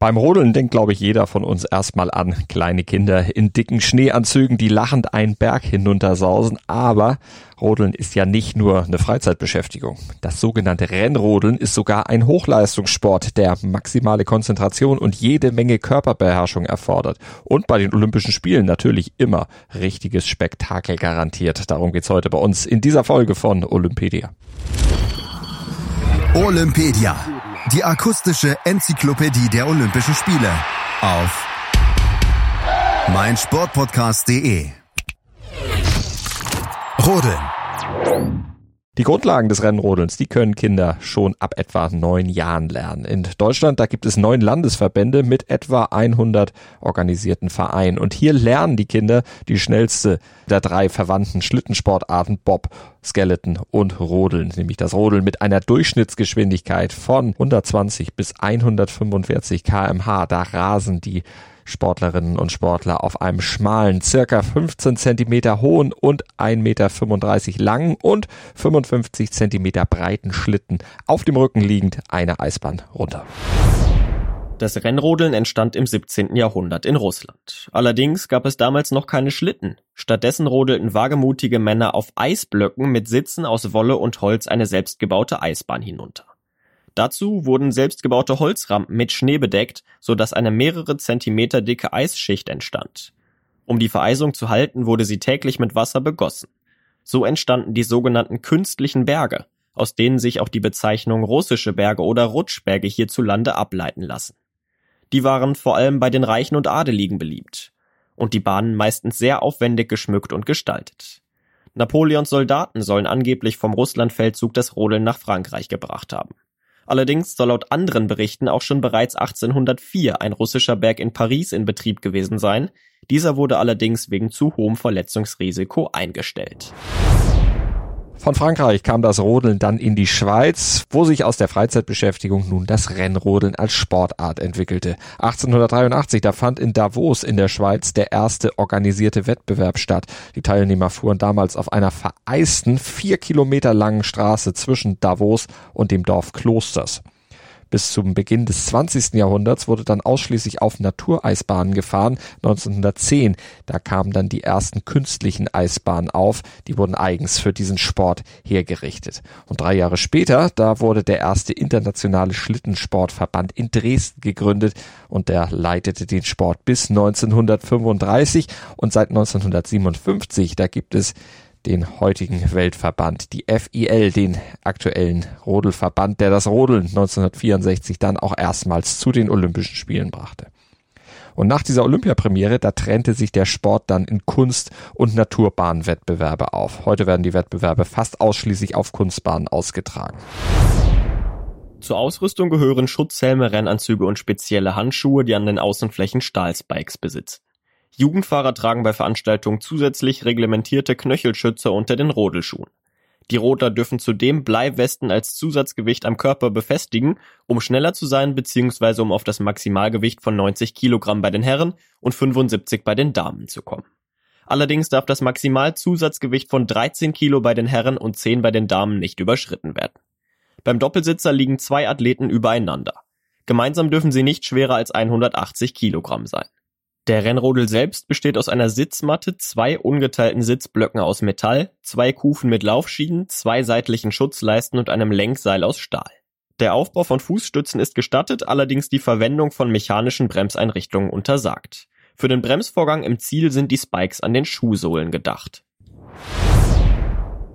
Beim Rodeln denkt, glaube ich, jeder von uns erstmal an kleine Kinder in dicken Schneeanzügen, die lachend einen Berg hinuntersausen. Aber Rodeln ist ja nicht nur eine Freizeitbeschäftigung. Das sogenannte Rennrodeln ist sogar ein Hochleistungssport, der maximale Konzentration und jede Menge Körperbeherrschung erfordert. Und bei den Olympischen Spielen natürlich immer richtiges Spektakel garantiert. Darum geht's heute bei uns in dieser Folge von Olympedia. Olympedia die akustische Enzyklopädie der Olympischen Spiele auf meinsportpodcast.de. Rodeln. Die Grundlagen des Rennrodelns, die können Kinder schon ab etwa neun Jahren lernen. In Deutschland, da gibt es neun Landesverbände mit etwa 100 organisierten Vereinen. Und hier lernen die Kinder die schnellste der drei verwandten Schlittensportarten Bob, Skeleton und Rodeln, nämlich das Rodeln mit einer Durchschnittsgeschwindigkeit von 120 bis 145 kmh. Da rasen die Sportlerinnen und Sportler auf einem schmalen, circa 15 Zentimeter hohen und 1,35 Meter langen und 55 Zentimeter breiten Schlitten auf dem Rücken liegend eine Eisbahn runter. Das Rennrodeln entstand im 17. Jahrhundert in Russland. Allerdings gab es damals noch keine Schlitten. Stattdessen rodelten wagemutige Männer auf Eisblöcken mit Sitzen aus Wolle und Holz eine selbstgebaute Eisbahn hinunter. Dazu wurden selbstgebaute Holzrampen mit Schnee bedeckt, so dass eine mehrere Zentimeter dicke Eisschicht entstand. Um die Vereisung zu halten, wurde sie täglich mit Wasser begossen. So entstanden die sogenannten künstlichen Berge, aus denen sich auch die Bezeichnung russische Berge oder Rutschberge hierzulande ableiten lassen. Die waren vor allem bei den Reichen und Adeligen beliebt und die Bahnen meistens sehr aufwendig geschmückt und gestaltet. Napoleons Soldaten sollen angeblich vom Russlandfeldzug das Rodeln nach Frankreich gebracht haben. Allerdings soll laut anderen Berichten auch schon bereits 1804 ein russischer Berg in Paris in Betrieb gewesen sein. Dieser wurde allerdings wegen zu hohem Verletzungsrisiko eingestellt. Von Frankreich kam das Rodeln dann in die Schweiz, wo sich aus der Freizeitbeschäftigung nun das Rennrodeln als Sportart entwickelte. 1883, da fand in Davos in der Schweiz der erste organisierte Wettbewerb statt. Die Teilnehmer fuhren damals auf einer vereisten, vier Kilometer langen Straße zwischen Davos und dem Dorf Klosters. Bis zum Beginn des 20. Jahrhunderts wurde dann ausschließlich auf Natureisbahnen gefahren. 1910, da kamen dann die ersten künstlichen Eisbahnen auf. Die wurden eigens für diesen Sport hergerichtet. Und drei Jahre später, da wurde der erste internationale Schlittensportverband in Dresden gegründet und der leitete den Sport bis 1935 und seit 1957, da gibt es den heutigen Weltverband, die FIL, den aktuellen Rodelverband, der das Rodeln 1964 dann auch erstmals zu den Olympischen Spielen brachte. Und nach dieser Olympiapremiere, da trennte sich der Sport dann in Kunst- und Naturbahnwettbewerbe auf. Heute werden die Wettbewerbe fast ausschließlich auf Kunstbahnen ausgetragen. Zur Ausrüstung gehören Schutzhelme, Rennanzüge und spezielle Handschuhe, die an den Außenflächen Stahlspikes besitzen. Jugendfahrer tragen bei Veranstaltungen zusätzlich reglementierte Knöchelschützer unter den Rodelschuhen. Die Rodler dürfen zudem Bleiwesten als Zusatzgewicht am Körper befestigen, um schneller zu sein bzw. um auf das Maximalgewicht von 90 Kilogramm bei den Herren und 75 bei den Damen zu kommen. Allerdings darf das Maximalzusatzgewicht von 13 Kilo bei den Herren und 10 bei den Damen nicht überschritten werden. Beim Doppelsitzer liegen zwei Athleten übereinander. Gemeinsam dürfen sie nicht schwerer als 180 Kilogramm sein. Der Rennrodel selbst besteht aus einer Sitzmatte, zwei ungeteilten Sitzblöcken aus Metall, zwei Kufen mit Laufschienen, zwei seitlichen Schutzleisten und einem Lenkseil aus Stahl. Der Aufbau von Fußstützen ist gestattet, allerdings die Verwendung von mechanischen Bremseinrichtungen untersagt. Für den Bremsvorgang im Ziel sind die Spikes an den Schuhsohlen gedacht.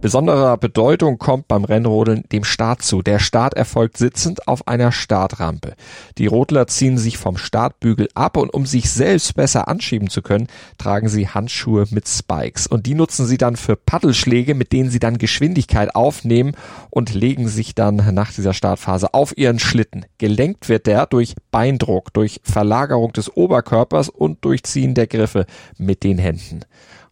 Besonderer Bedeutung kommt beim Rennrodeln dem Start zu. Der Start erfolgt sitzend auf einer Startrampe. Die Rodler ziehen sich vom Startbügel ab und um sich selbst besser anschieben zu können, tragen sie Handschuhe mit Spikes. Und die nutzen sie dann für Paddelschläge, mit denen sie dann Geschwindigkeit aufnehmen und legen sich dann nach dieser Startphase auf ihren Schlitten. Gelenkt wird der durch Beindruck, durch Verlagerung des Oberkörpers und durch Ziehen der Griffe mit den Händen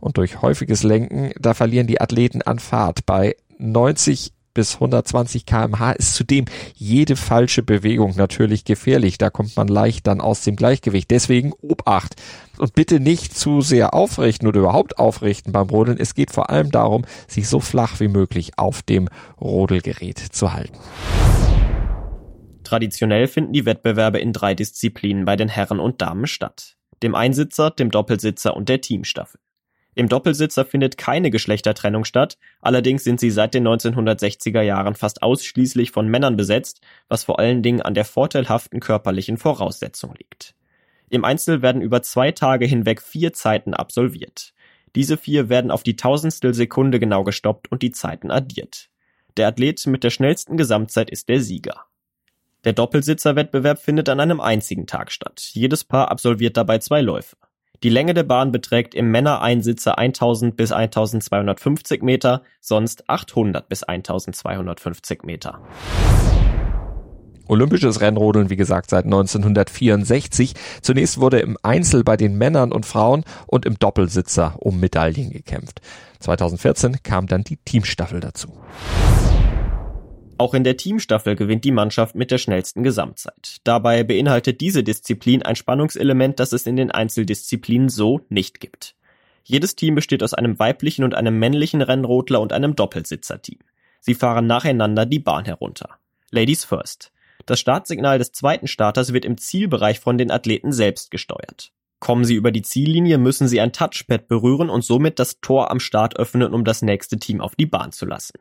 und durch häufiges Lenken, da verlieren die Athleten an Fahrt. Bei 90 bis 120 kmh ist zudem jede falsche Bewegung natürlich gefährlich. Da kommt man leicht dann aus dem Gleichgewicht. Deswegen Obacht. Und bitte nicht zu sehr aufrichten oder überhaupt aufrichten beim Rodeln. Es geht vor allem darum, sich so flach wie möglich auf dem Rodelgerät zu halten. Traditionell finden die Wettbewerbe in drei Disziplinen bei den Herren und Damen statt. Dem Einsitzer, dem Doppelsitzer und der Teamstaffel. Im Doppelsitzer findet keine Geschlechtertrennung statt, allerdings sind sie seit den 1960er Jahren fast ausschließlich von Männern besetzt, was vor allen Dingen an der vorteilhaften körperlichen Voraussetzung liegt. Im Einzel werden über zwei Tage hinweg vier Zeiten absolviert. Diese vier werden auf die Tausendstel Sekunde genau gestoppt und die Zeiten addiert. Der Athlet mit der schnellsten Gesamtzeit ist der Sieger. Der Doppelsitzerwettbewerb findet an einem einzigen Tag statt. Jedes Paar absolviert dabei zwei Läufe. Die Länge der Bahn beträgt im Männereinsitzer 1000 bis 1250 Meter, sonst 800 bis 1250 Meter. Olympisches Rennrodeln, wie gesagt, seit 1964. Zunächst wurde im Einzel bei den Männern und Frauen und im Doppelsitzer um Medaillen gekämpft. 2014 kam dann die Teamstaffel dazu. Auch in der Teamstaffel gewinnt die Mannschaft mit der schnellsten Gesamtzeit. Dabei beinhaltet diese Disziplin ein Spannungselement, das es in den Einzeldisziplinen so nicht gibt. Jedes Team besteht aus einem weiblichen und einem männlichen Rennrodler und einem Doppelsitzerteam. Sie fahren nacheinander die Bahn herunter. Ladies first. Das Startsignal des zweiten Starters wird im Zielbereich von den Athleten selbst gesteuert. Kommen sie über die Ziellinie, müssen sie ein Touchpad berühren und somit das Tor am Start öffnen, um das nächste Team auf die Bahn zu lassen.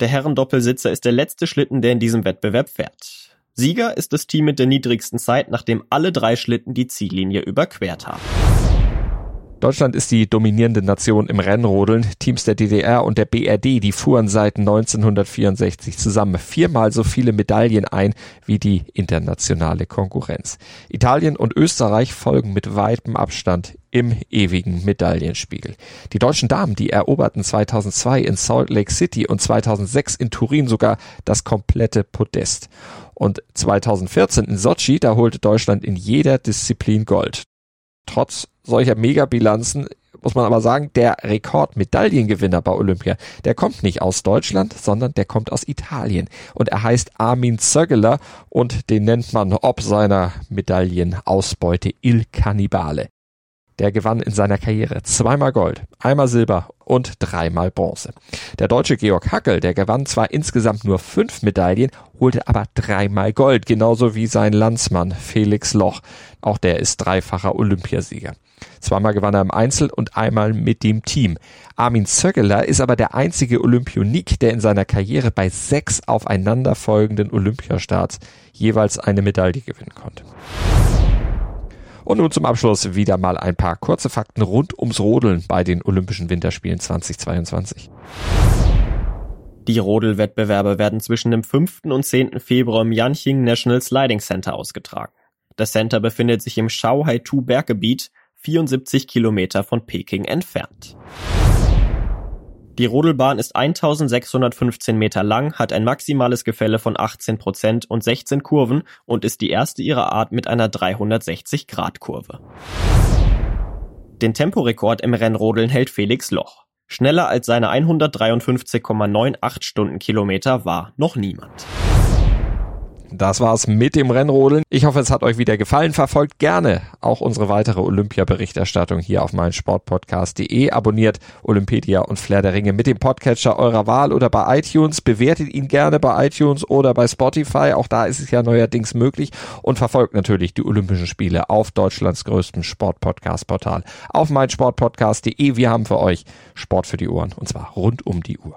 Der Herrendoppelsitzer ist der letzte Schlitten, der in diesem Wettbewerb fährt. Sieger ist das Team mit der niedrigsten Zeit, nachdem alle drei Schlitten die Ziellinie überquert haben. Deutschland ist die dominierende Nation im Rennrodeln. Teams der DDR und der BRD, die fuhren seit 1964 zusammen viermal so viele Medaillen ein wie die internationale Konkurrenz. Italien und Österreich folgen mit weitem Abstand im ewigen Medaillenspiegel. Die deutschen Damen, die eroberten 2002 in Salt Lake City und 2006 in Turin sogar das komplette Podest. Und 2014 in Sochi, da holte Deutschland in jeder Disziplin Gold trotz solcher Megabilanzen muss man aber sagen, der Rekordmedaillengewinner bei Olympia, der kommt nicht aus Deutschland, sondern der kommt aus Italien. Und er heißt Armin Zöggeler und den nennt man ob seiner Medaillenausbeute Il Cannibale. Der gewann in seiner Karriere zweimal Gold, einmal Silber und dreimal Bronze. Der deutsche Georg Hackel, der gewann zwar insgesamt nur fünf Medaillen, holte aber dreimal Gold, genauso wie sein Landsmann Felix Loch. Auch der ist dreifacher Olympiasieger. Zweimal gewann er im Einzel und einmal mit dem Team. Armin Zöggeler ist aber der einzige Olympionik, der in seiner Karriere bei sechs aufeinanderfolgenden Olympiastarts jeweils eine Medaille gewinnen konnte. Und nun zum Abschluss wieder mal ein paar kurze Fakten rund ums Rodeln bei den Olympischen Winterspielen 2022. Die Rodelwettbewerbe werden zwischen dem 5. und 10. Februar im Yanqing National Sliding Center ausgetragen. Das Center befindet sich im Shaohaitu Berggebiet, 74 Kilometer von Peking entfernt. Die Rodelbahn ist 1615 Meter lang, hat ein maximales Gefälle von 18 Prozent und 16 Kurven und ist die erste ihrer Art mit einer 360-Grad-Kurve. Den Temporekord im Rennrodeln hält Felix Loch. Schneller als seine 153,98 Stundenkilometer war noch niemand. Das war's mit dem Rennrodeln. Ich hoffe, es hat euch wieder gefallen. Verfolgt gerne auch unsere weitere Olympia-Berichterstattung hier auf meinsportpodcast.de. Abonniert Olympedia und Flair der Ringe mit dem Podcatcher eurer Wahl oder bei iTunes. Bewertet ihn gerne bei iTunes oder bei Spotify. Auch da ist es ja neuerdings möglich. Und verfolgt natürlich die Olympischen Spiele auf Deutschlands größtem Sportpodcast-Portal auf meinsportpodcast.de. Wir haben für euch Sport für die Ohren und zwar rund um die Uhr.